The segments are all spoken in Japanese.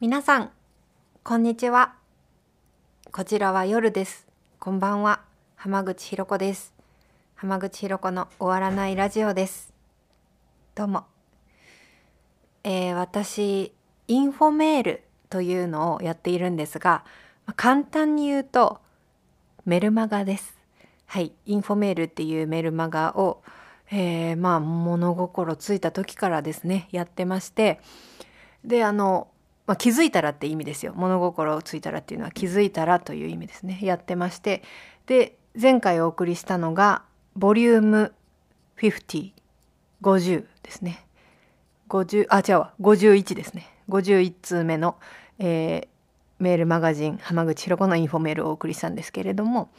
皆さん、こんにちは。こちらは夜です。こんばんは。浜口ひろ子です。浜口ひろ子の終わらないラジオです。どうも。えー私、インフォメールというのをやっているんですが、まあ簡単に言うと、メルマガです。はい。インフォメールっていうメルマガを、えーまあ、物心ついた時からですね、やってまして、で、あの、まあ、気づいたらって意味ですよ。物心ついたらっていうのは気づいたらという意味ですね。やってまして。で、前回お送りしたのが、ボリューム50、50ですね。50、あ、違うわ、51ですね。51通目の、えーメールマガジン、浜口ひろ子のインフォメールをお送りしたんですけれども、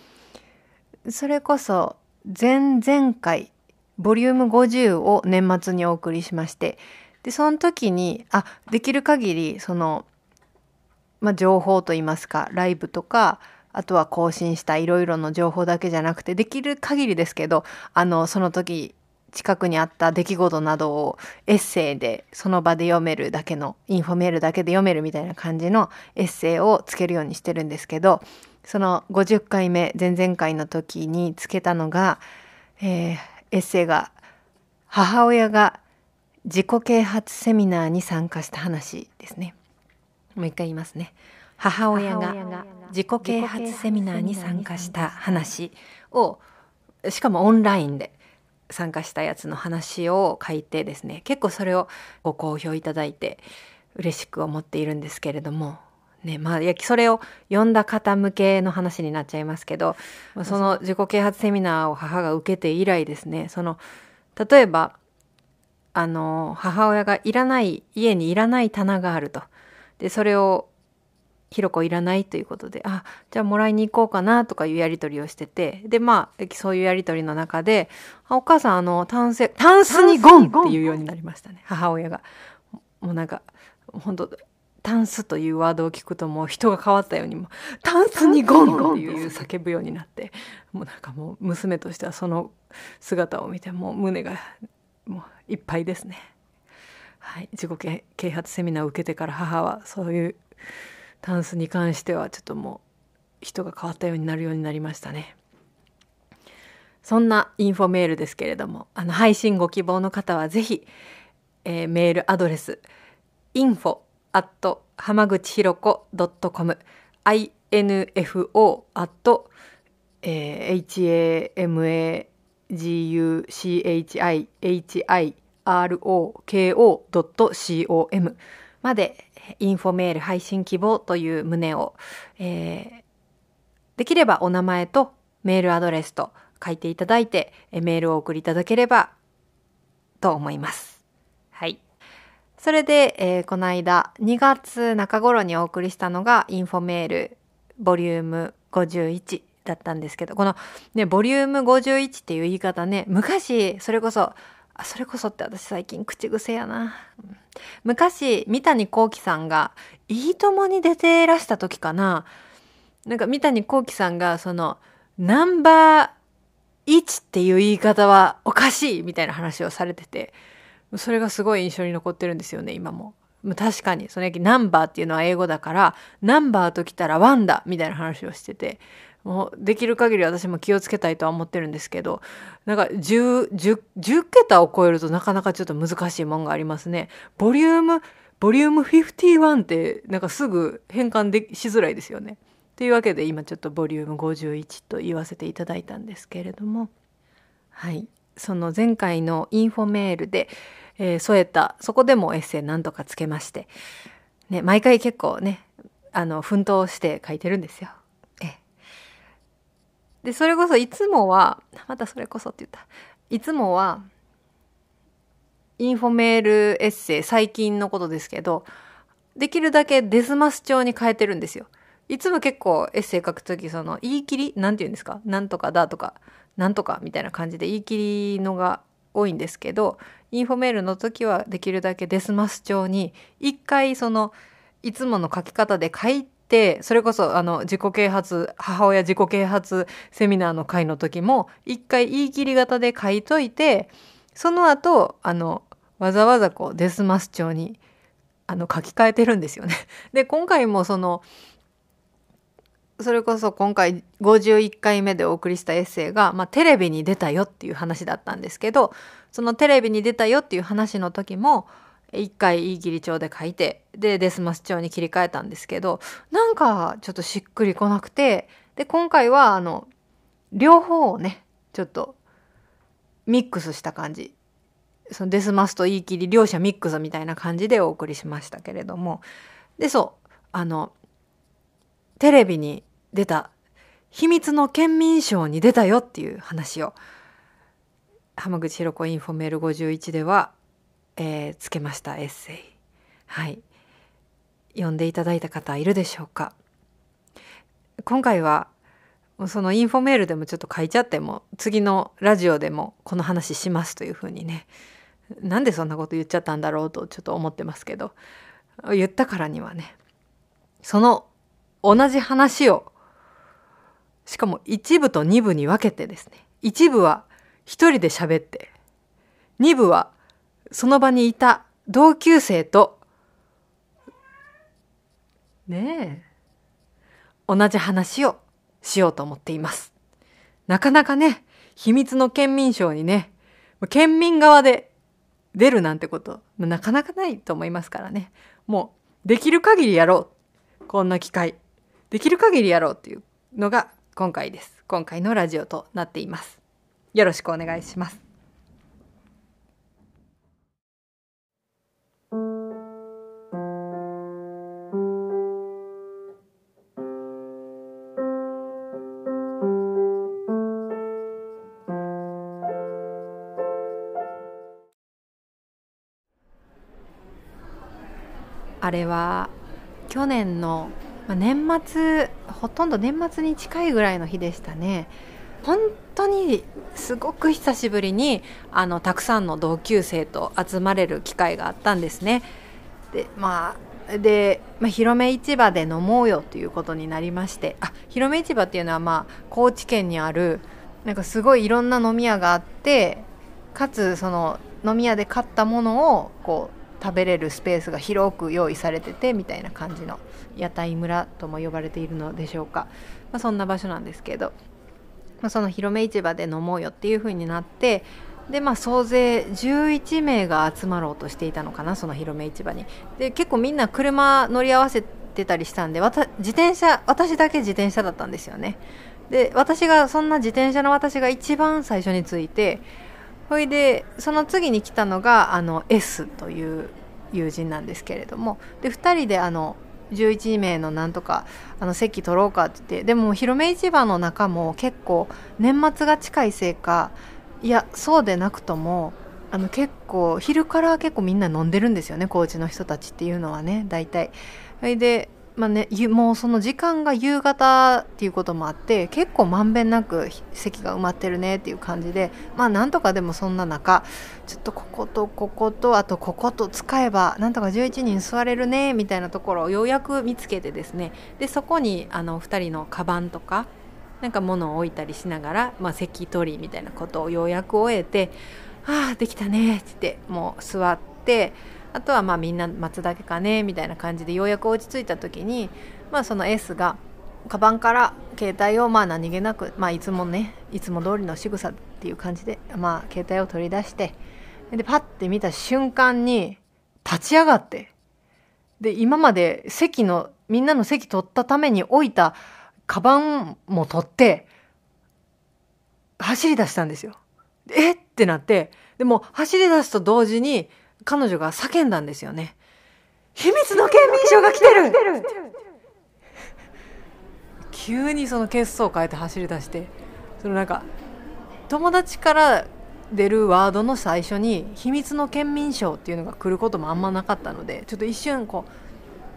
それこそ、前々回、ボリューム50を年末にお送りしまして、で、その時に、あ、できる限り、その、まあ、情報といいますか、ライブとか、あとは更新したいろいろの情報だけじゃなくて、できる限りですけど、あの、その時、近くにあった出来事などをエッセイでその場で読めるだけの、インフォメールだけで読めるみたいな感じのエッセイをつけるようにしてるんですけど、その50回目、前々回の時につけたのが、えーエッセイが、母親が自己啓発セミナーに参加した話ですね。もう一回言いますね。母親が自己啓発セミナーに参加した話を、しかもオンラインで参加したやつの話を書いてですね、結構それをご好評いただいて嬉しく思っているんですけれども、ね、まあ、それを読んだ方向けの話になっちゃいますけど、まあその自己啓発セミナーを母が受けて以来ですね、その、例えば、あの、母親がいらない、家にいらない棚があると。で、それを、ひろこいらないということで、あ、じゃあもらいに行こうかなとかいうやりとりをしてて、で、まあ、そういうやりとりの中で、あお母さん、あの、タンス、タンスにゴンっていうようになりましたね、母親が。もうなんか、本当タンスというワードを聞くともう人が変わったようにもタンスにゴンっていう叫ぶようになってもうなんかもう娘としてはその姿を見てもう胸がもういっぱいですね。はい、自己啓発セミナーを受けてから母はそういうタンスに関してはちょっともう人が変わったようになるようになりましたね。そんなインフォメールですけれども、あの配信ご希望の方はぜひ、えーメールアドレス info アット浜口ひろこ .com info アット、えー guchihiroko.com までインフォメール配信希望という旨を、えーできればお名前とメールアドレスと書いていただいてメールを送りいただければと思います。はい。それで、えーこの間、2月中頃にお送りしたのが、インフォメール、ボリューム51だったんですけど、このね、ボリューム51っていう言い方ね、昔、それこそ、あそれこそって私最近口癖やな。昔、三谷幸喜さんが、いいともに出てらした時かな。なんか三谷幸喜さんが、その、ナンバー1っていう言い方はおかしいみたいな話をされてて、それがすごい印象に残ってるんですよね、今も。確かに、そのナンバーっていうのは英語だから、ナンバーときたらワンだみたいな話をしてて、もうできる限り私も気をつけたいとは思ってるんですけど、なんか10、10、10桁を超えるとなかなかちょっと難しいもんがありますね。ボリューム、ボリューム51ってなんかすぐ変換でしづらいですよね。というわけで今ちょっとボリューム51と言わせていただいたんですけれども、はい。その前回のインフォメールで、えー添えた、そこでもエッセイ何とかつけまして、ね、毎回結構ね、あの、奮闘して書いてるんですよ。で、それこそいつもは、またそれこそって言った。いつもは、インフォメールエッセイ、最近のことですけど、できるだけですます調に変えてるんですよ。いつも結構エッセイ書くとき、その言い切りなんて言うんですか？なんとかだとか、なんとかみたいな感じで言い切りのが多いんですけど、インフォメールの時はできるだけですます調に、一回その、いつもの書き方で書いて、それこそあの自己啓発、母親自己啓発セミナーの回の時も、一回言い切り型で書いといて、その後、あの、わざわざこうデスマス調にあの書き換えてるんですよね。で今回もそのそれこそ今回51回目でお送りしたエッセイが、まあ、テレビに出たよっていう話だったんですけどそのテレビに出たよっていう話の時も一回いい切り帳で書いてでデスマス帳に切り替えたんですけどなんかちょっとしっくりこなくてで今回はあの両方をねちょっとミックスした感じ。そのですますと言い切り両者ミックスみたいな感じでお送りしましたけれども。でそうあのテレビに出た秘密のケンミンショーに出たよっていう話を浜口博子インフォメール51では、えー、つけましたエッセイ。はい。読んでいただいた方いるでしょうか？今回はそのインフォメールでもちょっと書いちゃっても次のラジオでもこの話しますというふうにね。なんでそんなこと言っちゃったんだろうとちょっと思ってますけど。言ったからにはねその同じ話をしかも一部と二部に分けてですね。一部は一人で喋って二部はその場にいた同級生とねえ同じ話をしようと思っています。なかなかね、秘密の県民賞にね、県民側で出るなんてこと、なかなかないと思いますからね。もう、できる限りやろう。こんな機会。できる限りやろうっていうのが今回です。今回のラジオとなっています。よろしくお願いします。あれは去年の年末ほとんど年末に近いぐらいの日でしたね。本当にすごく久しぶりにあのたくさんの同級生と集まれる機会があったんですね。でまあで、まあ、広め市場で飲もうよということになりましてあ広め市場っていうのはまあ高知県にあるなんかすごいいろんな飲み屋があってかつその飲み屋で買ったものをこう食べれるスペースが広く用意されててみたいな感じの屋台村とも呼ばれているのでしょうか、まあ、そんな場所なんですけど、まあ、その広め市場で飲もうよっていう風になってでまあ総勢11名が集まろうとしていたのかなその広め市場に。で結構みんな車乗り合わせてたりしたんで自転車私だけ自転車だったんですよね。で私がそんな自転車の私が一番最初に着いてほいでその次に来たのがあの S という友人なんですけれどもで2人であの11名のなんとかあの席取ろうかって言ってでも広め市場の中も結構年末が近いせいかいやそうでなくともあの結構昼から結構みんな飲んでるんですよね高知の人たちっていうのはね大体。それでまあね、もうその時間が夕方っていうこともあって結構まんべんなく席が埋まってるねっていう感じでまあなんとかでもそんな中ちょっとこことこことあとここと使えばなんとか11人座れるねみたいなところをようやく見つけてですねでそこにあの2人のカバンとかなんか物を置いたりしながら、まあ、席取りみたいなことをようやく終えて「ああできたね」ってもう座って。あとはまあみんな待つだけかねみたいな感じでようやく落ち着いた時に、まあ、その S がカバンから携帯をまあ何気なく、まあ、いつもねいつも通りの仕草っていう感じで、まあ、携帯を取り出してでパッて見た瞬間に立ち上がってで今まで席のみんなの席取ったために置いたカバンも取って走り出したんですよ。えってなってでも走り出すと同時に彼女が叫んだんですよね。秘密の県民賞が来てる急にその血相を変えて走り出してそのなんか友達から出るワードの最初に「秘密の県民賞」っていうのが来ることもあんまなかったのでちょっと一瞬こ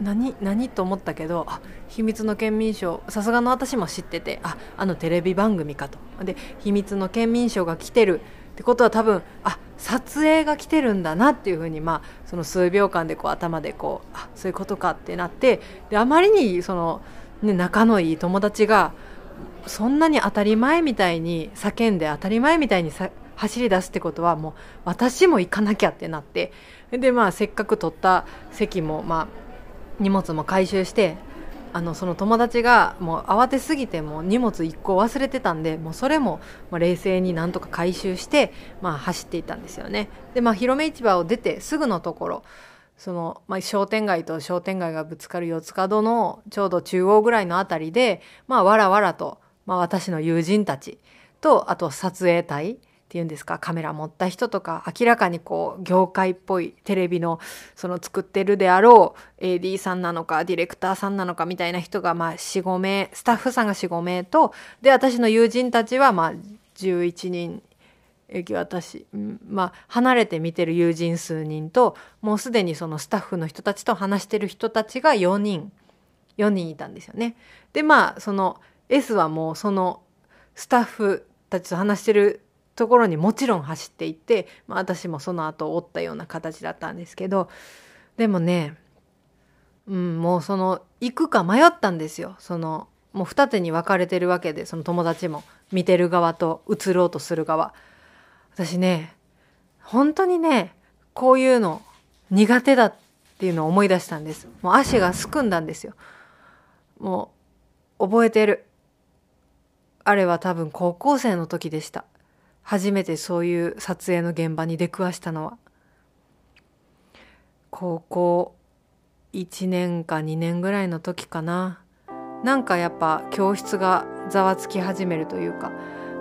う何何と思ったけどあ秘密の県民賞さすがの私も知っててああのテレビ番組かとで秘密の県民賞が来てるってことは多分あ撮影が来てるんだなっていうふうに、まあ、その数秒間でこう頭でこうあそういうことかってなってであまりにその、ね、仲のいい友達がそんなに当たり前みたいに叫んで当たり前みたいにさ走り出すってことはもう私も行かなきゃってなってでまあせっかく取った席もまあ荷物も回収してあのその友達がもう慌てすぎてもう荷物1個忘れてたんでもうそれもま冷静になんとか回収して、まあ、走っていたんですよね。でまあ広め市場を出てすぐのところその、まあ、商店街と商店街がぶつかる四つ角のちょうど中央ぐらいのあたりで、まあ、わらわらと、まあ、私の友人たちとあと撮影隊ていうんですかカメラ持った人とか明らかにこう業界っぽいテレビのその作ってるであろう AD さんなのかディレクターさんなのかみたいな人がまあ45名スタッフさんが45名とで私の友人たちはまあ11人私、まあ、離れて見てる友人数人ともうすでにそのスタッフの人たちと話してる人たちが4人4人いたんですよね。でまあその S はもうそのスタッフたちと話してるところにもちろん走っていって、まあ、私もその後追ったような形だったんですけどでもね、うん、もうその行くか迷ったんですよ。そのもう二手に分かれてるわけでその友達も見てる側と映ろうとする側。私ね本当にねこういうの苦手だっていうのを思い出したんです。もう足がすくんだんですよ。もう覚えてる。あれは多分高校生の時でした。初めてそういう撮影の現場に出くわしたのは。高校1年か2年ぐらいの時かな。なんかやっぱ教室がざわつき始めるというか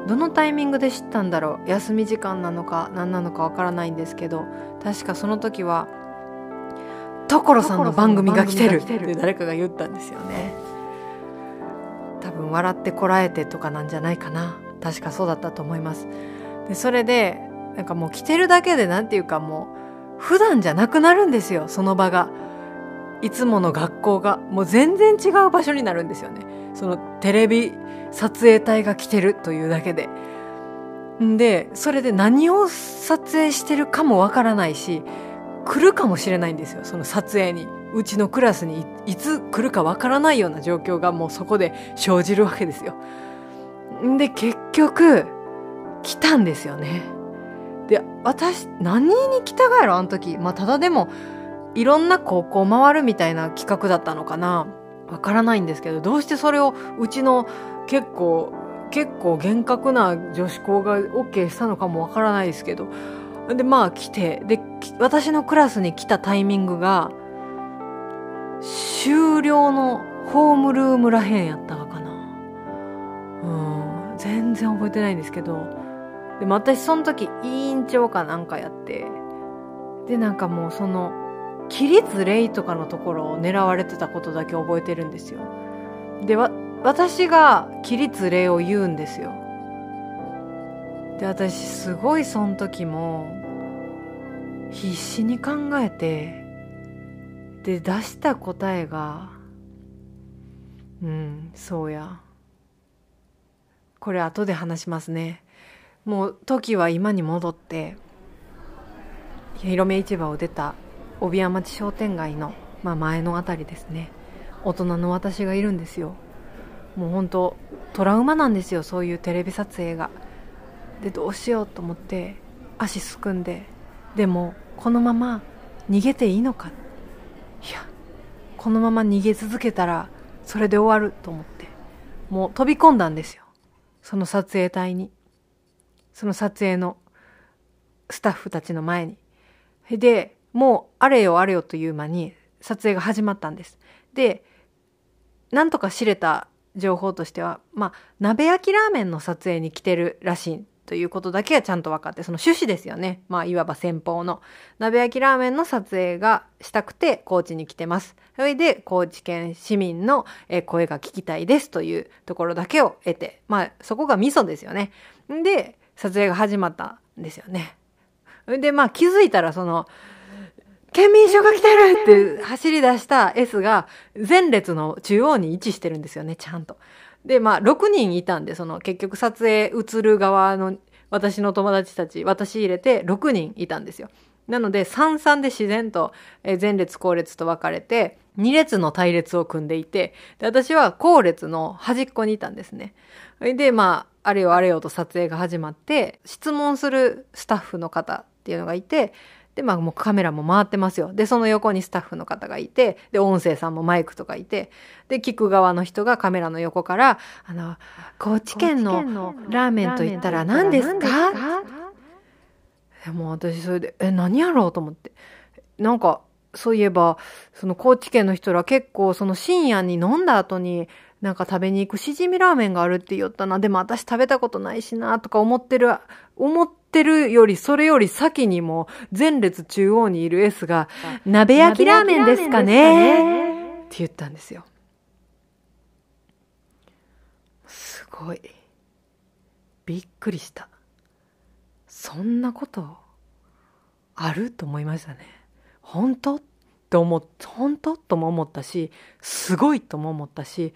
どのタイミングで知ったんだろう？休み時間なのか何なのかわからないんですけど確かその時は「所さんの番組が来てる」って誰かが言ったんですよね。多分「笑ってこらえて」とかなんじゃないかな。確かそうだったと思いますでそれでなんかもう着てるだけで何て言うかもう普段じゃなくなるんですよその場が。いつもの学校が。もう全然違う場所になるんですよね。そのテレビ撮影隊が来てるというだけで。でそれで何を撮影してるかもわからないし来るかもしれないんですよその撮影に。うちのクラスにいつ来るかわからないような状況がもうそこで生じるわけですよ。で結局来たんですよね。で、私、何に来たがやろ、あの時。まあ、ただでも、いろんな高校回るみたいな企画だったのかな。わからないんですけど、どうしてそれをうちの結構、結構厳格な女子校が OK したのかもわからないですけど。で、まあ来て、で、私のクラスに来たタイミングが、終了のホームルームらへんやったのかな。うん、全然覚えてないんですけど、でも私その時委員長かなんかやってでなんかもうその起立礼とかのところを狙われてたことだけ覚えてるんですよ。でわ私が起立礼を言うんですよ。で私すごいその時も必死に考えてで出した答えがうんそうや。これ後で話しますね。もう時は今に戻って広め市場を出た帯屋町商店街の、まあ、前の辺りですね。大人の私がいるんですよ。もう本当トラウマなんですよそういうテレビ撮影が。でどうしようと思って足すくんででもこのまま逃げていいのか。いやこのまま逃げ続けたらそれで終わると思って。もう飛び込んだんですよ。その撮影隊に。その撮影のスタッフたちの前に。で、もうあれよあれよという間に撮影が始まったんです。で、なんとか知れた情報としては、まあ、鍋焼きラーメンの撮影に来てるらしいということだけはちゃんと分かって、その趣旨ですよね。まあ、いわば先方の。鍋焼きラーメンの撮影がしたくて、高知に来てます。それで、高知県市民の声が聞きたいですというところだけを得て、まあ、そこがミソですよね。で、撮影が始まったんですよね。で、まあ気づいたらその、県民賞が来てるって走り出した S が前列の中央に位置してるんですよね、ちゃんと。で、まあ6人いたんで、その結局撮影映る側の私の友達たち、私入れて6人いたんですよ。なので33で自然とえ前列後列と分かれて2列の隊列を組んでいてで私は後列の端っこにいたんですね。でまああれよあれよと撮影が始まって質問するスタッフの方っていうのがいてでまあもうカメラも回ってますよでその横にスタッフの方がいてで音声さんもマイクとかいてで聞く側の人がカメラの横から「あの高知県のラーメンといったら何ですか?」でも私それで「え何やろう?」と思ってなんかそういえばその高知県の人ら結構その深夜に飲んだ後になんか食べに行くしじみラーメンがあるって言ったなでも私食べたことないしなとか思ってる思ってるよりそれより先にも前列中央にいる S が「鍋焼きラーメンですかね?」って言ったんですよ。すごいびっくりしたそんなことあると思いましたね。本当？って思っ本当？とも思ったしすごいとも思ったし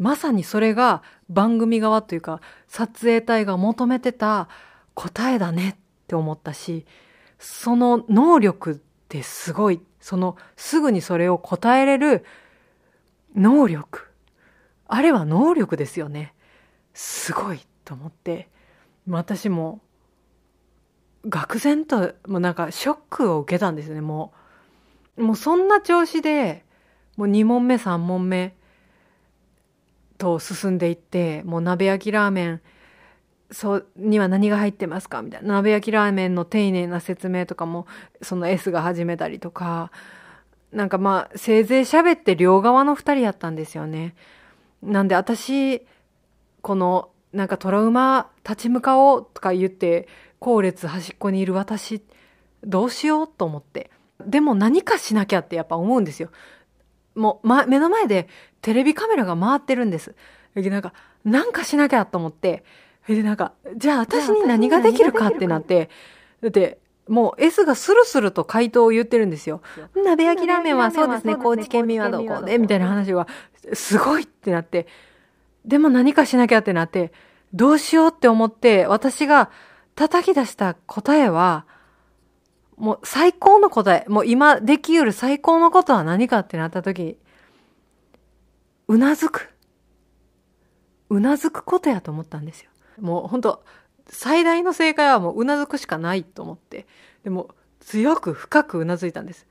まさにそれが番組側というか撮影隊が求めてた答えだねって思ったしその能力ってすごいそのすぐにそれを答えれる能力あれは能力ですよね。すごいと思って私も愕然ともうなんかショックを受けたんですよね。もうもうそんな調子でもう2問目3問目と進んでいってもう鍋焼きラーメンそうには何が入ってますかみたいな。鍋焼きラーメンの丁寧な説明とかもその S が始めたりとかなんかまあせいぜい喋って両側の2人やったんですよね。なんで私このなんかトラウマ立ち向かおうとか言って後列端っこにいる私どうしようと思って。でも何かしなきゃってやっぱ思うんですよ。もう、ま、目の前でテレビカメラが回ってるんです。なんか、なんかしなきゃと思って、で、なんか、じゃあ私に何ができるかってなって、だって、もう S がスルスルと回答を言ってるんですよ。鍋焼きラーメンはそうですね、高知県民はどこでみたいな話は、すごいってなって、でも何かしなきゃってなって、どうしようって思って、私が叩き出した答えは、もう最高の答え、もう今できうる最高のことは何かってなった時、うなずく。うなずくことやと思ったんですよ。もう本当最大の正解はもううなずくしかないと思って、でも強く深くうなずいたんです。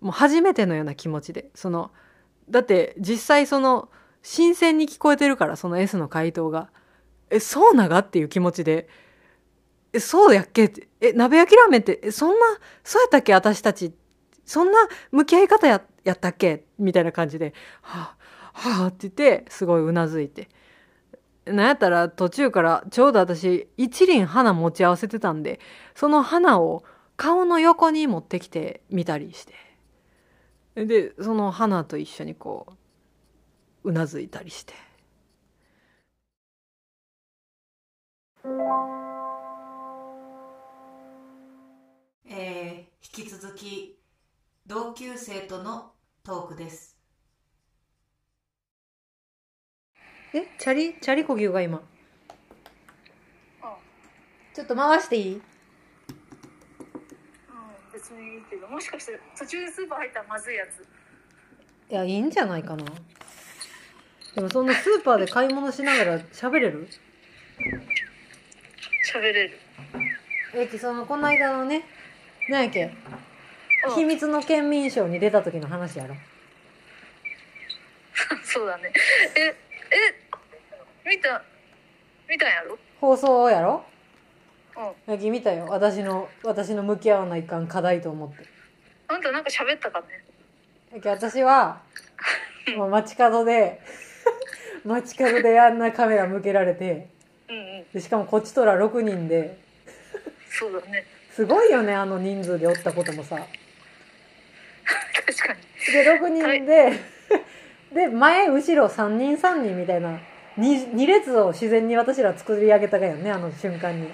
もう初めてのような気持ちで、その、だって実際その、新鮮に聞こえてるから、その S の回答が。え、そうなが？っていう気持ちで、え、そうやっけ、え、鍋焼きラーメンって、そんな、そうやったっけ？私たち。そんな向き合い方ややったっけ？みたいな感じで、はあ、はあって言って、すごいうなずいて。なんやったら途中からちょうど私一輪花持ち合わせてたんで、その花を顔の横に持ってきてみたりして。で、その花と一緒にこう、うなずいたりして。えー、引き続き同級生とのトークです。えチャリチャリこぎゅうが今？ちょっと回していい？うん、別にいいけど、もしかして途中でスーパー入ったらまずいやつ。いやいいんじゃないかな。でもそんなスーパーで買い物しながら喋れる？喋れる。えきそのこの間のね何やっけ？うん。秘密の県民賞に出た時の話やろ。そうだね。え、え、見た、見たんやろ？放送やろ？うん。やき見たよ。私の私の向き合わないかん課題と思って。あんたなんか喋ったかね？やき私は もう街角で 街角であんなカメラ向けられてうんうん。でしかもこっちとら6人で。そうだね。すごいよねあの人数でおったこともさ確かに。で6人で、で前後ろ3人3人みたいな 2, 2列を自然に私ら作り上げたがよねあの瞬間に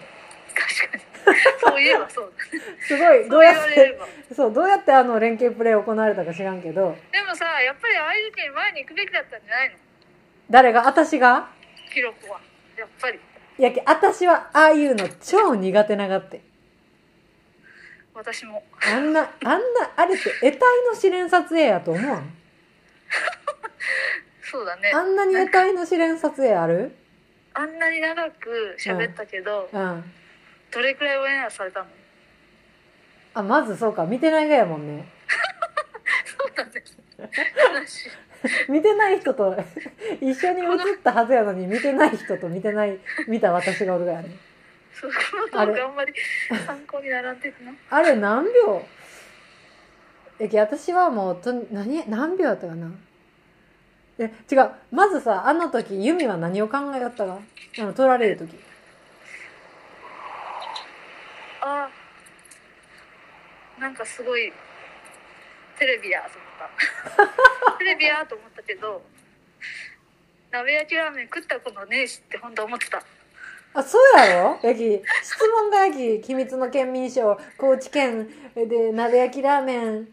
確かに。そういえばそう。すごいどそううやって。そうどうやってあの連携プレー行われたか知らんけどでもさ、やっぱりああいう時に前に行くべきだったんじゃないの？誰が？私が？記録は。やっぱり。いやけ私はああいうの超苦手ながって私も。あんなあんなあれって得体の試練撮影やと思わん そうだね。あんなに得体の試練撮影ある？あんなに長く喋ったけど、うん。どれくらいオンエアされたの？あまずそうか。見てないがやもんね。そうだね。話。見てない人と一緒に映ったはずやのに見てない人と見てない見た私がおるがやねそうこのトークあんまり参考にならんてな。あれ何秒？えき私はもうと何何秒やったかな？え違うまずさあの時ユミは何を考えよったか？あの取られる時。あなんかすごいテレビやと思った。テレビやと思ったけど鍋焼きラーメン食ったことねえしって本当思ってたあそうやろ？やき質問がやき機密の県民賞高知県で鍋焼きラーメン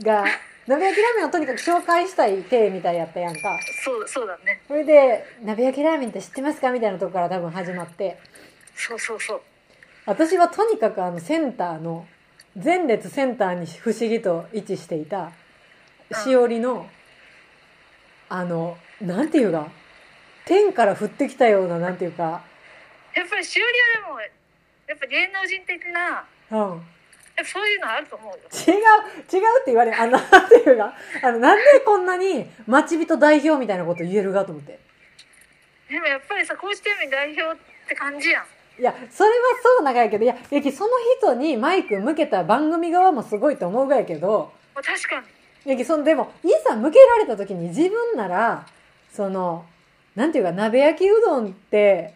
が鍋焼きラーメンをとにかく紹介したい体みたいやったやんか。そうそうだね。それで「鍋焼きラーメンって知ってますか?」みたいなとこから多分始まって。そうそうそう。私はとにかくあのセンターの前列センターに不思議と位置していたしおりのあのなんていうか天から降ってきたようななんていうか。やっぱりしおりはでもやっぱ芸能人的なうん。そういうのあると思うよ。違う違うって言われるあのなんていうか。あのなんでこんなに待ち人代表みたいなこと言えるかと思って。でもやっぱりさ高知県民代表って感じやん。いやそれはそう長いけどいやいやその人にマイク向けた番組側もすごいと思うがやけどまあ確かに。いやそのでもいざ向けられた時に自分ならそのなんていうか鍋焼きうどんって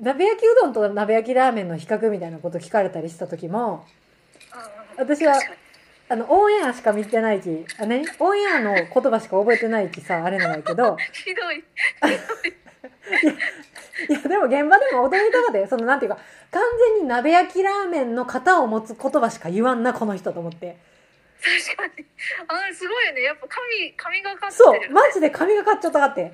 鍋焼きうどんと鍋焼きラーメンの比較みたいなこと聞かれたりした時も私はあのオンエアしか見てないきあ何？オンエアの言葉しか覚えてないきさあれなんやけど。ひどい。い。やでも現場でも踊りたかでそのなんていうか完全に鍋焼きラーメンの型を持つ言葉しか言わんなこの人と思って。確かに。あすごいよね。やっぱ神神がかってそる。よねうマジで髪がかっちゃったかって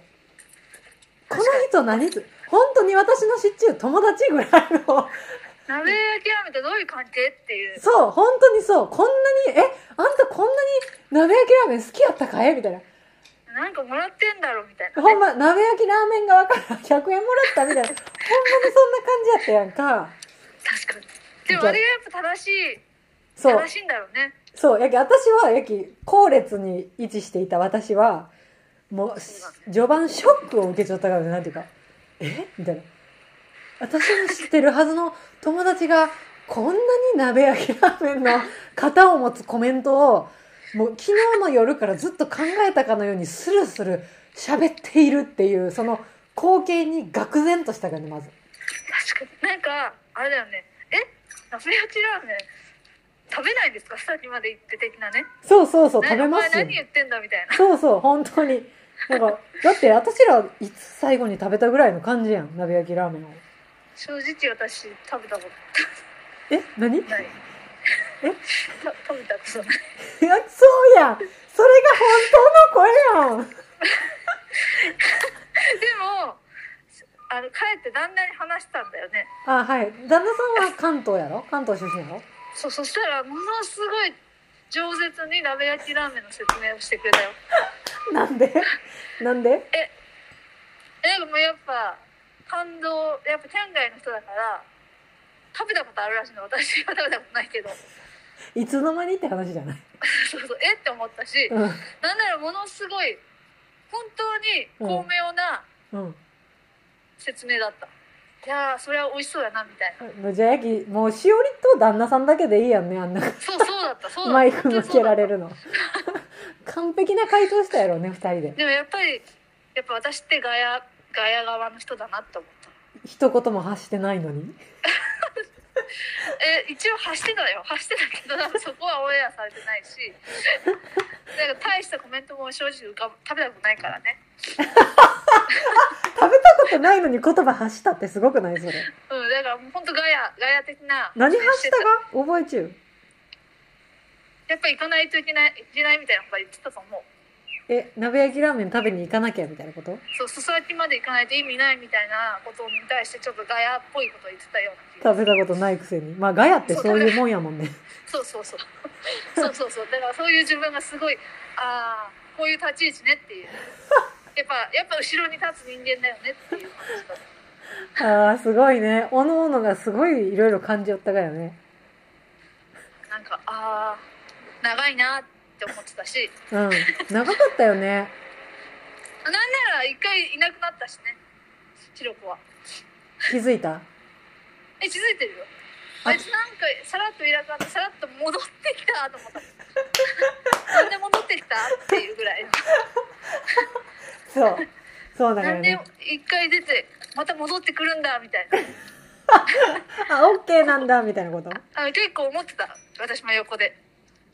この人何？つ本当に私の知っちゅう友達ぐらいの。鍋焼きラーメンってどういう関係？っていう。そう本当にそう。こんなにえあんたこんなに鍋焼きラーメン好きやったかえみたいな。なんかもらってんだろうみたいな、ほんま鍋焼きラーメン側から 100円もらったみたいな。ほんまにそんな感じやったやんか。確かに。でもあれがやっぱ正しいそう。正しいんだろうね。そう。やき私はやき後列に位置していた私はもう序盤ショックを受けちゃったからねなんていうか。え？みたいな。私の知ってるはずの友達がこんなに鍋焼きラーメンの型を持つコメントをもう昨日の夜からずっと考えたかのようにスルスル喋っているっていうその光景に愕然としたからねまず。確かに。なんかあれだよね。え？鍋焼きラーメン？食べないんですか？さっきまで言って的なね。そうそうそうね食べますよ。お前何言ってんだみたいな。そうそう本当に。なんかだって私らいつ最後に食べたぐらいの感じやん鍋焼きラーメンを。正直私食べたこえ？何？いとない。え？た食べたことないやそうやん。それが本当の声やん。でもあの帰って旦那に話したんだよね。あはい。旦那さんは関東やろ？関東出身やろ？そうそしたらものすごい饒舌に鍋焼きラーメンの説明をしてくれたよ。なんで？なんで？えでもやっぱ感動やっぱ県外の人だから食べたことあるらしいの。私は食べたことないけど。いつの間にって話じゃない？そうそう。え？って思ったしうん。なんならものすごい本当に巧妙なうん。説明だった、いやーそれは美味しそうやなみたいな。じゃあやきもうしおりと旦那さんだけでいいやんねあんな。そうそうだったそうだった。マイク向けられるるの完璧な回答したやろね二人で。でもやっぱりやっぱ私ってガヤガヤ側の人だなって思った。一言も発してないのに え一応発してたよ。発してたけどなんかそこはオンエアされてないし。なんか大したコメントも正直浮かぶ食べたことないからね。食べたことないのに言葉発したってすごくないそれ。うんだからもう本当ガヤガヤ的な何発したか？覚えちゅう。やっぱ行かないといけないいけないみたいなこと言ってたと思うえ鍋焼きラーメン食べに行かなきゃみたいなこと？そう裾焼きまで行かないと意味ないみたいなことに対してちょっとガヤっぽいことを言ってたような食べたことないくせに。まあガヤってそういうもんやもんね。そうそうそう。そうそうそう。だからそういう自分がすごいああこういう立ち位置ねっていう。やっぱやっぱ後ろに立つ人間だよねっていう感じだああすごいね。おのおのがすごいいろいろ感じよったがよね。なんかああ長いなって思ってたし。うん。長かったよね。なんなら一回いなくなったしね。ひろ子は。気づいた？え気づいてるよ。あ。いつなんかさらっといなくなってさらっと戻ってきたと思った。なんで戻ってきた？っていうぐらい。そう。そうだかなんでらね一回出てまた戻ってくるんだみたいな。あオッケーなんだみたいなこと？あ結構思ってた。私も横で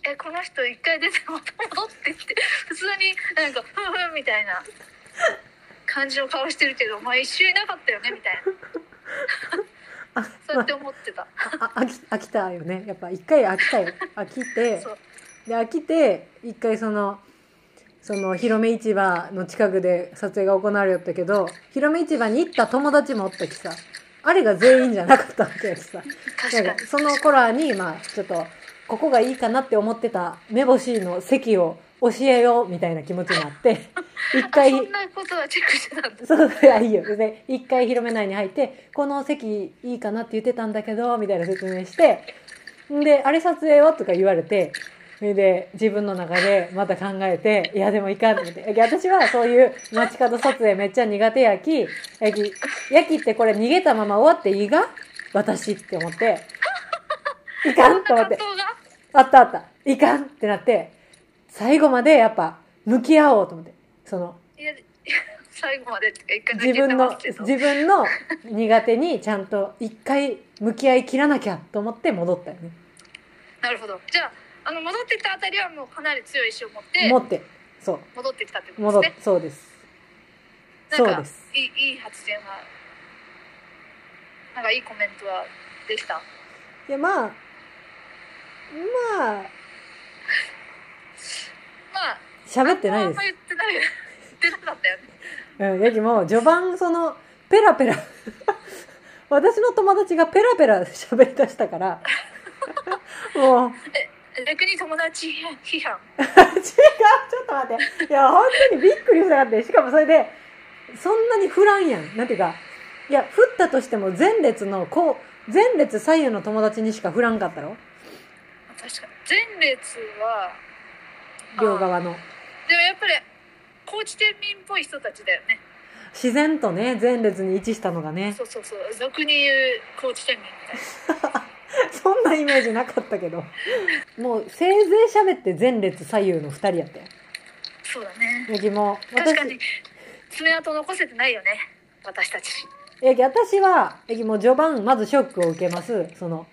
えこの人一回出てまた戻ってきて 普通になんかふんふんみたいな感じの顔してるけどまあ一瞬いなかったよねみたいな。あそうやって思ってた。あ飽き飽きたよね。やっぱ一回飽きたよ。飽きて で飽きて一回そのその広め市場の近くで撮影が行われよったけど広め市場に行った友達もおったきさ。あれが全員じゃなかったわけやしさ。その子らにまあちょっとここがいいかなって思ってた目星の席を教えようみたいな気持ちになって 一あ回そんなことはチェックしてたんだそういやいいよで一回広め内に入ってこの席いいかなって言ってたんだけどみたいな説明してんであれ撮影はとか言われてそれで自分の中でまた考えていやでもいかんと思って私はそういう街角撮影めっちゃ苦手やきやきやきってこれ逃げたまま終わっていいが？私って思って。いかそんと思ってあったあった。いかんってなって最後までやっぱ向き合おうと思って。そのいや最後までってか一回抜自分の自分の 苦手にちゃんと一回向き合い切らなきゃと思って戻ったよね。なるほど。じゃああの戻ってきたあたりはもうかなり強い意志を持って持ってそう。戻ってきたってことですね。そうです。そうです。いいいい発言はなんかいいコメントはできた？いやまあまあまあ喋ってないです。あんま言ってない。言ってなかったよね。うんやきも序盤そのペラペラ。私の友達がペラペラ喋り出したから。もう。逆に友達批判。違うちょっと待って。いや本当にびっくりしたかってしかもそれでそんなに振らんやん。なんていうかいや振ったとしても前列のこう前列左右の友達にしか振らんかったろ確かに前列は両側の。でもやっぱり高知県民っぽい人たちだよね。自然とね前列に位置したのがね。そうそうそう。俗に言う高知県民みたいな。そんなイメージなかったけど。もうせいぜい喋って前列左右の2人やったよそうだね。やきも。確かに爪痕残せてないよね。私たち。やき私はやきもう序盤まずショックを受けます。その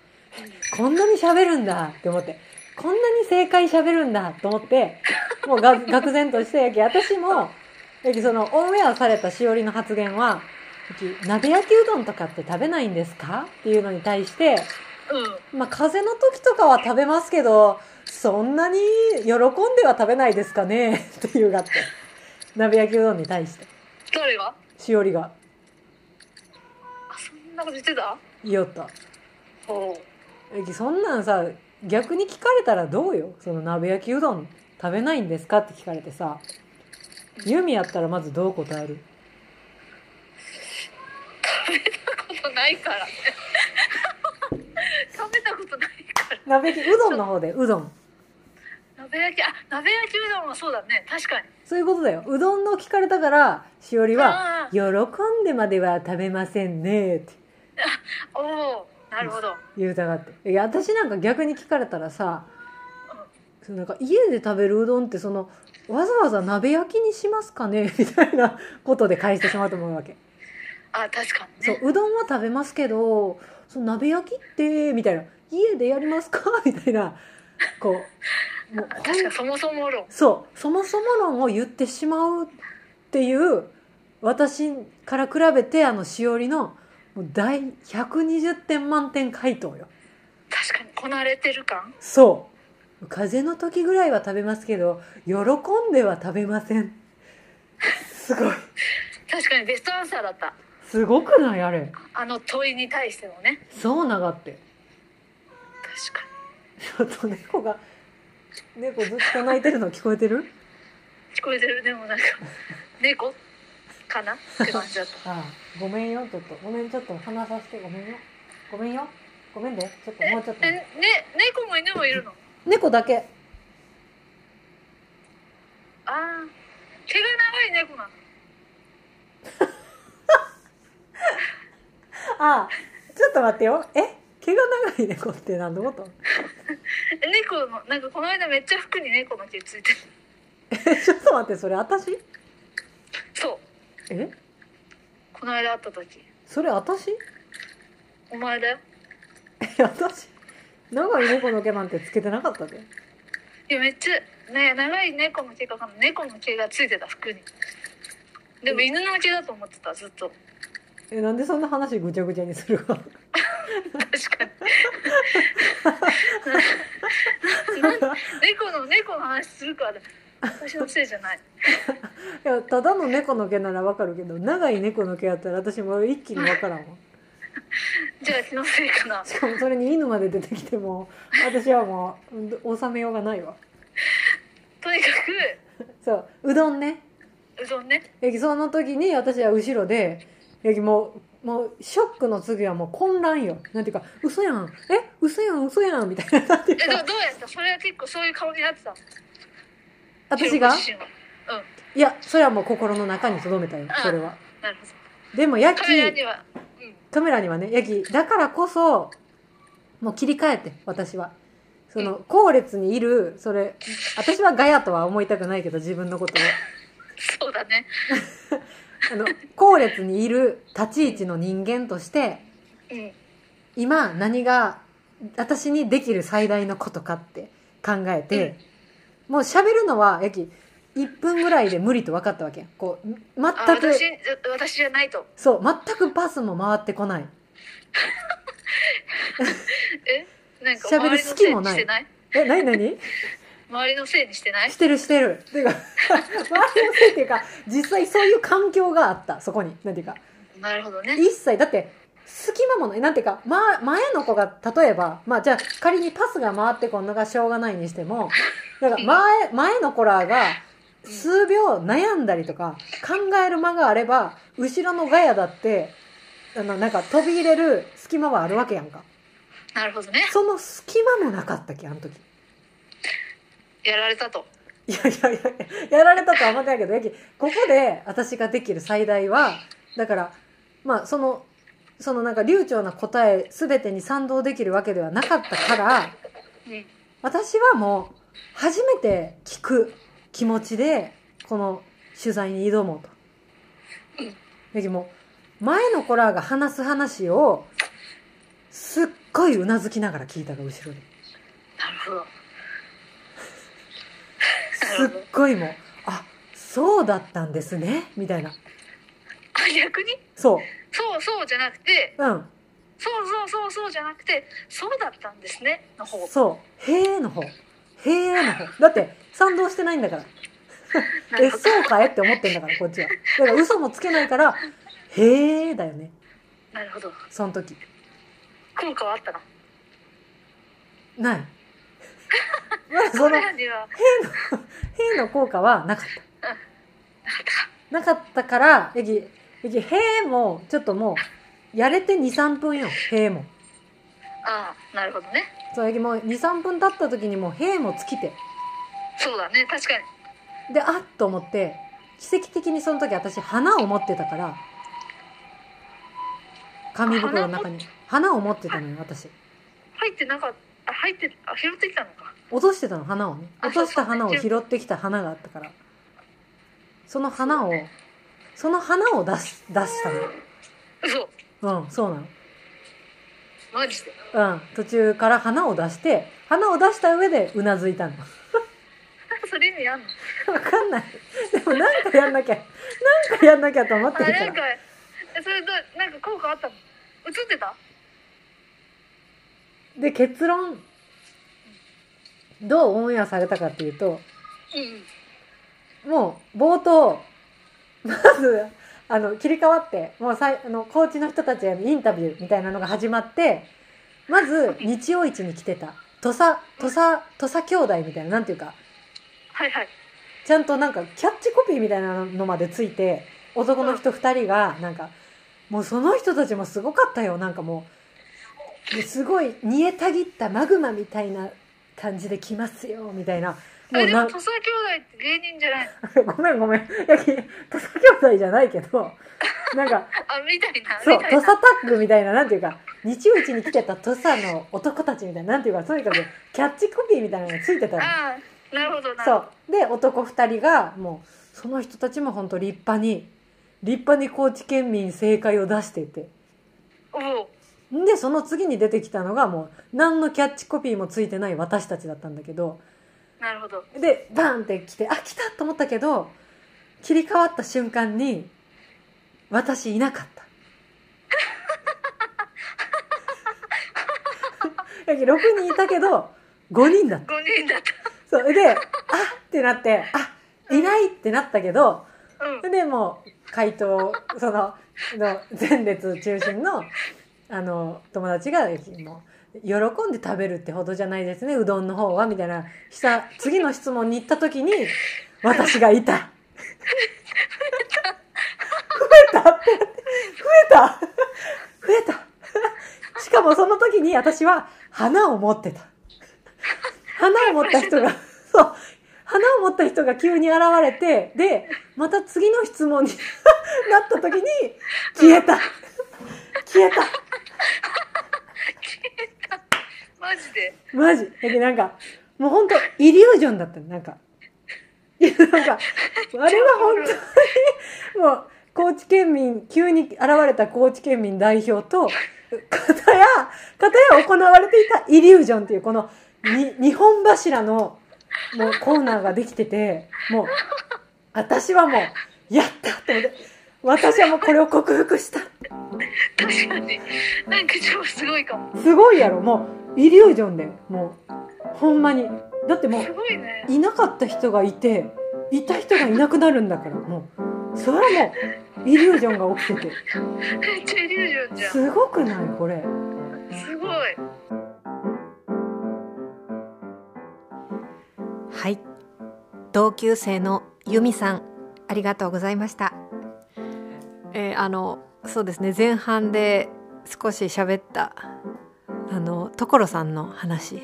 こんなに喋るんだって思ってこんなに正解喋るんだと思ってもうが愕然としてやき私もやきそのオンエアされたしおりの発言は鍋焼きうどんとかって食べないんですかっていうのに対してうん。まあ風邪の時とかは食べますけどそんなに喜んでは食べないですかねっていうがあって鍋焼きうどんに対して。誰がしおりが。あそんなこと言ってた？言いよったほう。えそんなんさ逆に聞かれたらどうよ？その鍋焼きうどん食べないんですかって聞かれてさ。ユミやったらまずどう答える？食べたことないからね。食べたことないから。鍋焼きうどんの方でうどん。鍋焼きあ鍋焼きうどんはそうだね。確かに。そういうことだよ。うどんの聞かれたからしおりはあ「喜んでまでは食べませんね」って。おおなるほど。言うたがって。いや私なんか逆に聞かれたらさなんか家で食べるうどんってそのわざわざ鍋焼きにしますかね？みたいなことで返してしまうと思うわけ。あ確かにね。そううどんは食べますけどその鍋焼きってみたいな。家でやりますか？みたいな。こうもう確かにそもそも論。そう。そもそも論を言ってしまうっていう私から比べてあのしおりのもう大120点満点回答よ。確かにこなれてる感？そ風邪の時ぐらいは食べますけど喜んでは食べません。すごい。確かにベストアンサーだった。すごくない？あれ。あの問いに対してもね。そうながって。確かちょっと猫が猫ずっと泣いてるの聞こえてる？に聞こえてる。でもなんか猫かな？って感じだった ああごめんよ。ちょっと。ごめん。ちょっと。話させて。ごめんよ。ごめんよ。ごめんでちょっと。もうちょっと。え？ね？猫も犬もいるの？猫だけ。ああ毛が長い猫なの。ああちょっと待ってよ。え？毛が長い猫って何のこと？え 猫のなんかこの間めっちゃ服に猫の毛ついてる。えちょっと待って。それ私？そうえ？この間会った時。それ私？お前だよ。え私？長い猫の毛なんてつけてなかったで。いやめっちゃね長い猫の毛かわかんない。猫の毛がついてた服に。でも犬の毛だと思ってたずっと。えなんでそんな話ぐちゃぐちゃにするか確かに。な猫の猫の話するから私のせいじゃない。いやただの猫の毛ならわかるけど長い猫の毛やったら私もう一気にわからんわ。じゃあ気のせいかな。しかもそれに犬まで出てきても私はもう収めようがないわ。とにかそううどんね。くうどんね。えその時に私は後ろでえもうもうショックの次はもう混乱よ。なんていうか嘘やん。え嘘やん嘘やんみたいな。えどかどうやった？それは結構そういう顔になってたの？私が？うん。いやそれはもう心の中に留めたよそれは。でもヤキーメラにはうん。カメラにはねヤキだからこそもう切り替えて私は。その後列にいるそれ私はガヤとは思いたくないけど自分のことを。そうだね。あの後列にいる立ち位置の人間としてうん。今何が私にできる最大のことかって考えて、もう喋るのはヤキ1分ぐらいで無理と分かったわけやこう全あく私私じゃないと。そう全くパスも回ってこない。え？なんか喋る隙もない。ない？え何何？周りのせいにしてない？してるしてる。っていうか 周りのせいっていうか実際そういう環境があった。そこに。なんていうか。なるほどね。一切。だって隙間もない。なんていうか、ま、前の子が例えばまあじゃあ仮にパスが回ってこんのがしょうがないにしてもなんか前前の子らが数秒悩んだりとか考える間があれば後ろのガヤだってあのなんか飛び入れる隙間はあるわけやんか。なるほどね。その隙間もなかったっけあの時。やられたと。いやいやいや、やられたとは思ってないけど、やきここで私ができる最大は、だから、まあ、その、そのなんか流暢な答え全てに賛同できるわけではなかったから、うん。私はもう、初めて聞く気持ちで、この取材に挑もうと。うんやきもう、前の子らが話す話を、すっごいうなずきながら聞いたが、後ろで。なるほどすっごいもう、あ、そうだったんですね、みたいな。あ逆に？そう。そうそうじゃなくてうん。そうそうそうそうじゃなくてそうだったんですねの方そう。へえの方。へえの方。だって、賛同してないんだから。え、そうかえって思ってんだから、こっちは。だから嘘もつけないから、へえだよね。なるほどその時。効果はあったの？ない。まあ、その、へ俺らにはえ の効果はなかっなかったた。なかったから、えき、えき、へえも、ちょっともう、やれて2、3分よ。へえも。ああなるほどねそう、もう2、3分経った時にもう、へえも尽きて。そうだね確かにで、あっと思って、奇跡的にその時私、花を持ってたから、紙袋の中に。花を持ってたのよ、私。入ってなかったあ入ってあ拾ってきたのか落としてたの、花をね。あ落とした花をそうそう拾ってきた花があったから。その花を、その花を出し、出した嘘の。うん、そうなの。マジで？うん、途中から花を出して、花を出した上でうなずいたの。それ意味あんの？わかんない。でもなんかやんなきゃ、なんかやんなきゃと思ってるか。あなんかそれどうなんか効果あったの？映ってた？で、結論。どうオンエアされたかっていうと、うんもう冒頭、まず、あの、切り替わって、もうさい、あの、コーチの人たちへのインタビューみたいなのが始まって、まず、日曜市に来てた、土佐、土佐、土佐兄弟みたいな、なんていうか、はいはい。ちゃんとなんかキャッチコピーみたいなのまでついて、男の人二人が、なんか、もうその人たちもすごかったよ、なんかもう、ですごい煮えたぎったマグマみたいな感じで来ますよ、みたいな。もうでも土佐兄弟って芸人じゃないの？ごめんごめん。いや、き土佐兄弟じゃないけど、なんか、あみたいなそう、みたいな土佐タッグみたいな、なんていうか、日曜市に来てた土佐の男たちみたいな、なんていうか、とにかく、キャッチコピーみたいなのがついてたの。ああなるほどなるほそう。で、男二人が、もう、その人たちも本当立派に、立派に高知県民正解を出してて。どおで、その次に出てきたのが、もう、何のキャッチコピーもついてない私たちだったんだけど、なるほどで、バーンって来て、あ、来たと思ったけど、切り替わった瞬間に、私いなかった。6人いたけど、5人だった。5人だっそう。で、あってなって、あ、いないってなったけど、たうんで、もう、回答、その、の前列中心の、あの、友達が、もう、喜んで食べるってほどじゃないですね、うどんの方は、みたいな、した、次の質問に行った時に、私がいた。増えた、増えた増えたしかもその時に私は花を持ってた。花を持った人が、そう、花を持った人が急に現れて、で、また次の質問になった時に、消えた。消えた。マジで？マジ？だけどなんか、もうほんと、イリュージョンだったのなんか。いや、なんか、あれは本当に、もう、高知県民、急に現れた高知県民代表と、片や、片や行われていたイリュージョンっていう、この、に、日本柱の、もうコーナーができてて、もう、私はもう、やったと思って、私はもうこれを克服した。確かになんか超すごいかもすごいやろ、もう、イリュージョンで、もう、ほんまに。だってもうね。いなかった人がいていた人がいなくなるんだから。もうそれはもうイリュージョンが起きてて。すごくない？これ。すごい。はい。同級生のユミさんありがとうございました。えーあのそうですね。前半で少し喋ったあの所さんの話。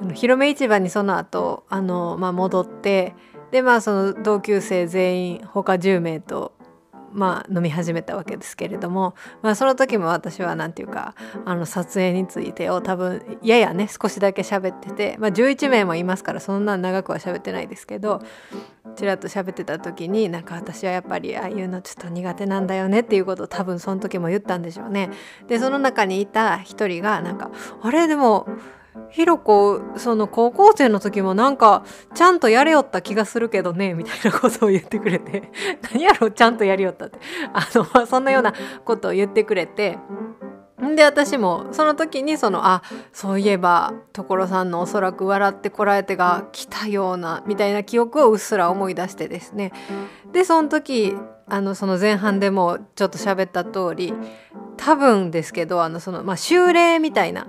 あの広め市場にその後あのまあ戻ってでまあその同級生全員他10名とまあ飲み始めたわけですけれども、まあ、その時も私はなんていうかあの撮影についてを多分ややね少しだけ喋ってて、まあ、11名もいますからそんな長くは喋ってないですけどちらっと喋ってた時になんか私はやっぱりああいうのちょっと苦手なんだよねっていうことを多分その時も言ったんでしょうね。でその中にいた一人がなんか「あれ？でもひろこその高校生の時もなんかちゃんとやれよった気がするけどね みたいなことを言ってくれて。何やろちゃんとやりよったって。あのそんなようなことを言ってくれて。んで私もその時にそのあそういえば所さんのおそらく笑ってこらえてが来たようなみたいな記憶をうっすら思い出してですね。でその時あのその前半でもちょっと喋った通り多分ですけどあのそのまあ修例みたいな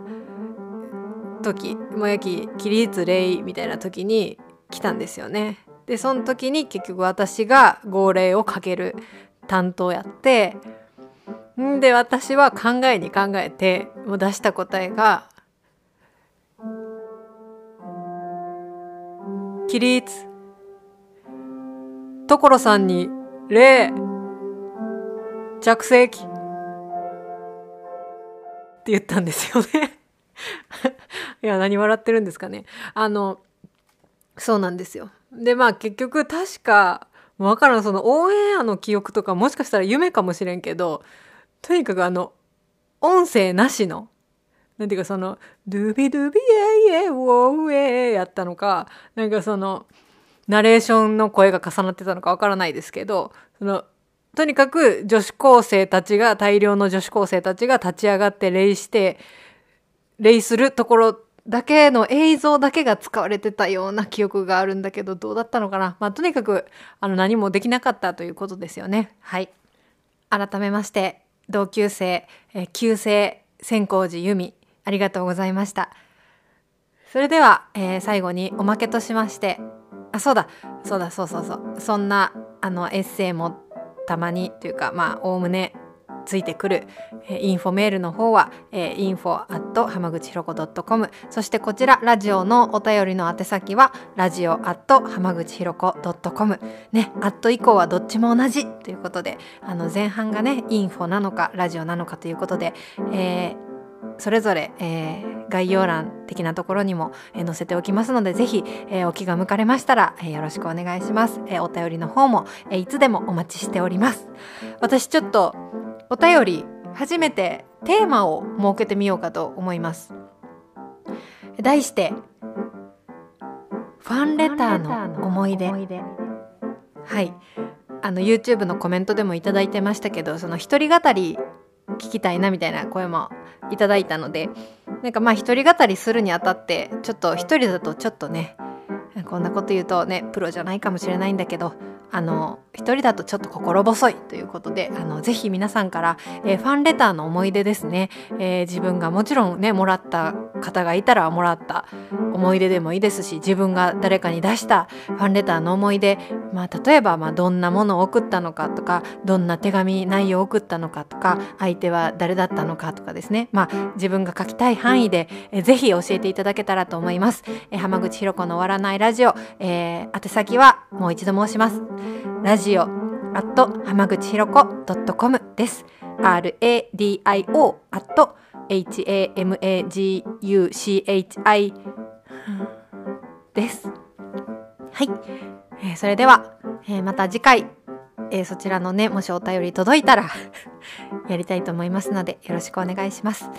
時もやき起立礼みたいな時に来たんですよね。でその時に結局私が号令をかける担当やってんで私は考えに考えてもう出した答えが「起立所さんに礼着席」って言ったんですよね。いや、何笑ってるんですかね。あの、そうなんですよ。で、まあ結局確か、わからん、そのオンエアの記憶とかもしかしたら夢かもしれんけど、とにかくあの、音声なしの、なんていうかその、ドゥビドゥビエイエウォーウエやったのか、なんかその、ナレーションの声が重なってたのかわからないですけど、その、とにかく女子高生たちが、大量の女子高生たちが立ち上がって礼して、礼するところだけの映像だけが使われてたような記憶があるんだけど、どうだったのかな？まあ、とにかく、あの、何もできなかったということですよね。はい。改めまして、同級生、えー旧姓、千光寺由美、ありがとうございました。それでは、えー最後におまけとしまして、あ、そうだ、そうだ、そうそうそう。そんな、あの、エッセイもたまにというか、まあ、おおむねついてくる、インフォメールの方は、えー、info@ 浜口ひろこ .com そしてこちらラジオのお便りの宛先はラジオ at 浜口ひろこ .com ね、アット以降はどっちも同じ。ということであの前半がねインフォなのかラジオなのかということで、えーそれぞれ、えー概要欄的なところにも、えー載せておきますのでぜひ、えーお気が向かれましたら、えーよろしくお願いします、えーお便りの方も、えーいつでもお待ちしております。私ちょっとお便り初めてテーマを設けてみようかと思います。題してファンレターの思い出。はい。あの YouTube のコメントでもいただいてましたけどその一人語り聞きたいなみたいな声もいただいたのでなんかまあ一人語りするにあたってちょっと一人だとちょっとねこんなこと言うとねプロじゃないかもしれないんだけどあの一人だとちょっと心細いということであのぜひ皆さんから、えーファンレターの思い出ですね、えー自分がもちろんねもらった方がいたらもらった思い出でもいいですし自分が誰かに出したファンレターの思い出、まあ、例えばまあどんなものを送ったのかとかどんな手紙内容を送ったのかとか相手は誰だったのかとかですね、まあ、自分が書きたい範囲で、えーぜひ教えていただけたらと思います。えー浜口ひろ子の終わらないラジオ、えー宛先はもう一度申します。ラジオアット浜口ひろこ .com です。radio アット hamaguchi です。はい、えーそれでは、えーまた次回、えーそちらのねもしお便り届いたら やりたいと思いますのでよろしくお願いします。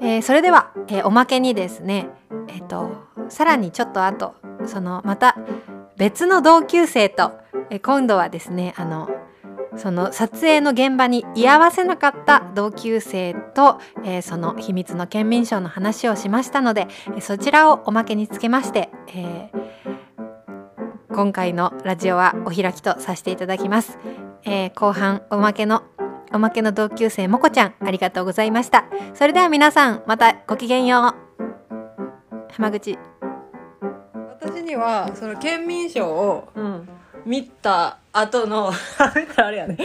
えーそれでは、えーおまけにですねえっ、とさらにちょっと後そのまた別の同級生と、えー今度はですねあのその撮影の現場に居合わせなかった同級生と、えーその秘密の県民賞の話をしましたので、えそちらをおまけにつけまして、えー今回のラジオはお開きとさせていただきます、えー後半おまけのおまけの同級生もこちゃんありがとうございました。それでは皆さんまたごきげんよう。浜口。私にはその県民賞をうん。見た後の見たらあれやね。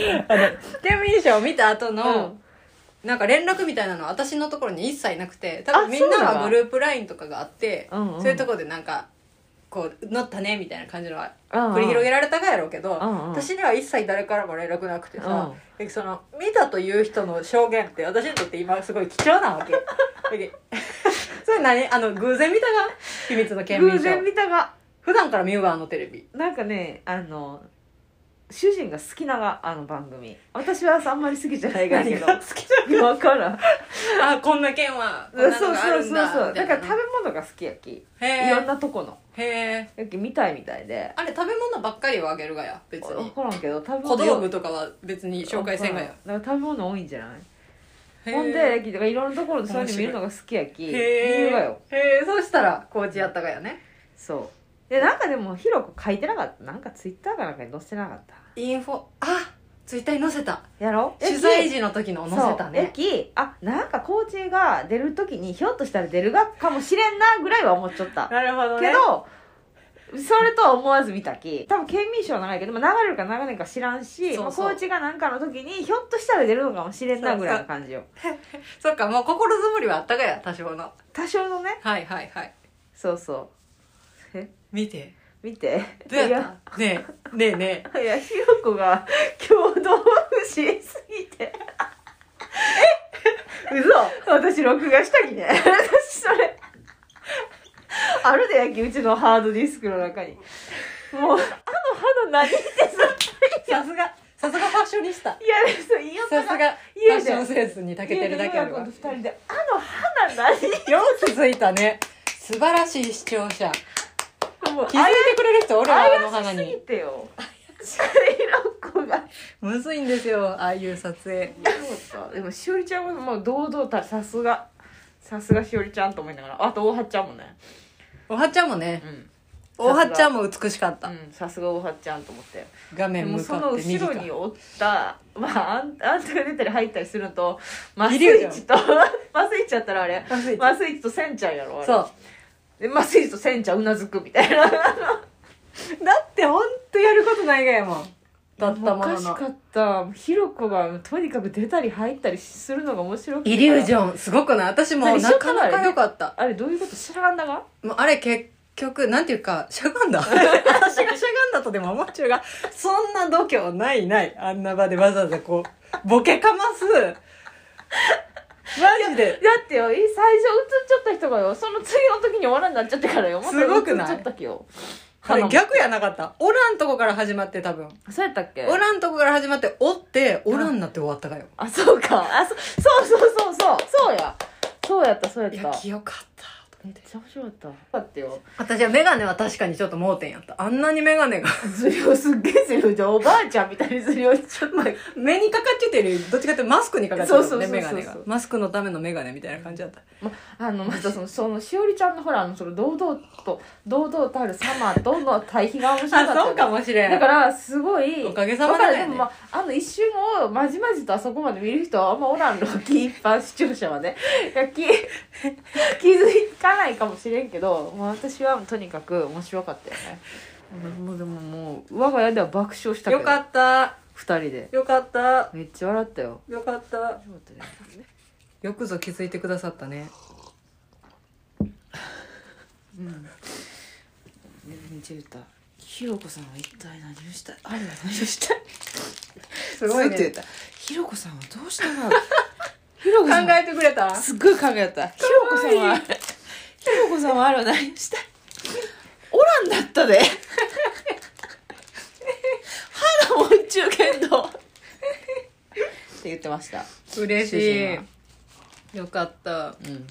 県民賞を見た後の、なんか連絡みたいなのは私のところに一切なくて多あ分みんなはグループ LINE とかがあってうんうん。そういうところでなんかこう乗ったねみたいな感じのはうんうん。繰り広げられたがやろうけど、うんうん。私には一切誰からも連絡なくてさ、えその見たという人の証言って私にとって今すごい貴重なわけ。それ何？あの偶然見たが？秘密の県民賞偶然見たが。普段から見るわあのテレビ。なんかねあの主人が好きながあの番組。私はあんまり好きじゃないがやけど。好きじ分からん。あこんな県はそうそうそうんそう。だから食べ物が好きやき。へいろんえなとこの。へえやき見たいみたいで。あれ食べ物ばっかりをあげるがや別分にからんけど食べ小物道具とかは別に紹介せんがや。だから食べ物多いんじゃない？ほんでやきだからいろんなところでそういうの見るのが好きやき。見へるがよ。えへえそうしたら高知やったがやね。そうでなんかでもひろこ書いてなかった？なんかツイッターかなんかに載せてなかった？インフォ？あツイッターに載せた。やろ？取材時の時の載せたね。駅あなんかコーチが出る時にひょっとしたら出るがかもしれんなぐらいは思っちゃった。なるほどけどそれとは思わず見たき。多分県民賞長いけど、まあ、流れるか流れないか知らんしそうそう。まあコーチがなんかの時にひょっとしたら出るのかもしれんなぐらいの感じよ。そ っかもう心づもりはあったがや多少の。多少のね。はいはいはい。そうそう。え見て。見て。どうやった？ねえねえねえ。いやひろこが共同不しすぎて。え？嘘。私録画したきね。私それ。あるでやきうちのハードディスクの中に。もうあの肌何ってさ。さすが。さすがファッショニスタ。いやそう言いよさすがファッションセンスに長けてるだけあるわ二人であの肌何よく気づいたね。素晴らしい視聴者もう気づいてくれる人おるわあの花に。てよひろこがむずい。んですよああい。う撮影でもしおりちゃんはもう堂々たるさすがさすがしおりちゃんと思い。ながらあと大はっちゃんもねおはっちゃんもねうんおはっちゃんも美しかった、うんさすが大はっちゃんと思ってで画面もその向かって右か後ろにおったまああんあんたが出たり入ったりするのとマスイい。るよチとマスイチやったらあれマスイチマスイチとセンちゃんやろあれそうでマスイチとセンちゃんうなずくみたいな。だってほんとやることないがやもん。だったものの。おかしかった。ひろこがとにかく出たり入ったりするのが面白くて。イリュージョンすごくない？私も何？なかなか良かった。あれどういうこと？知らんだが？もうあれ結局なんていうかしゃがんだ。私がしゃがんだとでも思っちゃうがそんな度胸ないない。あんな場でわざわざこうボケかますマジで。だってよい最初映っちゃった人がよその次の時に終わらんなっちゃってからよ。またすごくない？映っちゃったっけよ。あれ逆やなかった。おらんとこから始まって多分。そうやったっけ？おらんとこから始まっておっておらんなって終わったかよ。あそうか。あそそうそうそうそう。そうや。そうやったそうやっいたや清かっためっちゃ面白かった。だってよ。私はメガネは確かにちょっと盲点やった。あんなにメガネが。ずりをすっげえずりをじゃおばあちゃんみたいにずりをしちゃった 目にかかっちゃってるよりどっちかっていうとマスクにかかっちゃってるねそうそうそうそう。メガネがマスクのためのメガネみたいな感じだった。ま、あのまたそのそのしおりちゃんのほらあのその堂々と堂々たるサマーとの対比が面白かったよね。もしれだからすごいおかげさまでね。わかる。も、まあ、あの一瞬をまじまじとあそこまで見る人はあんまおらんの。き一般視聴者はね。いやき 気づかないかもしれんけど、まあ、私はとにかく面白かったよね。もうでももう我が家では爆笑したけど。よかった。二人で。よかった。めっちゃ笑ったよ。よかった。面白かったねよくぞ気づいてくださったね。うん。めっちゃ言ったひろこさんは一体何をしたいあれは何をしたいすごいねひろこさんはどうしたがひろこ考さんはえてくれたすっごい考えたひろこさんはひろこさんはあれは何をしたいおらんだったで。花も宇宙剣道って言ってました。嬉し主人いよかった。うん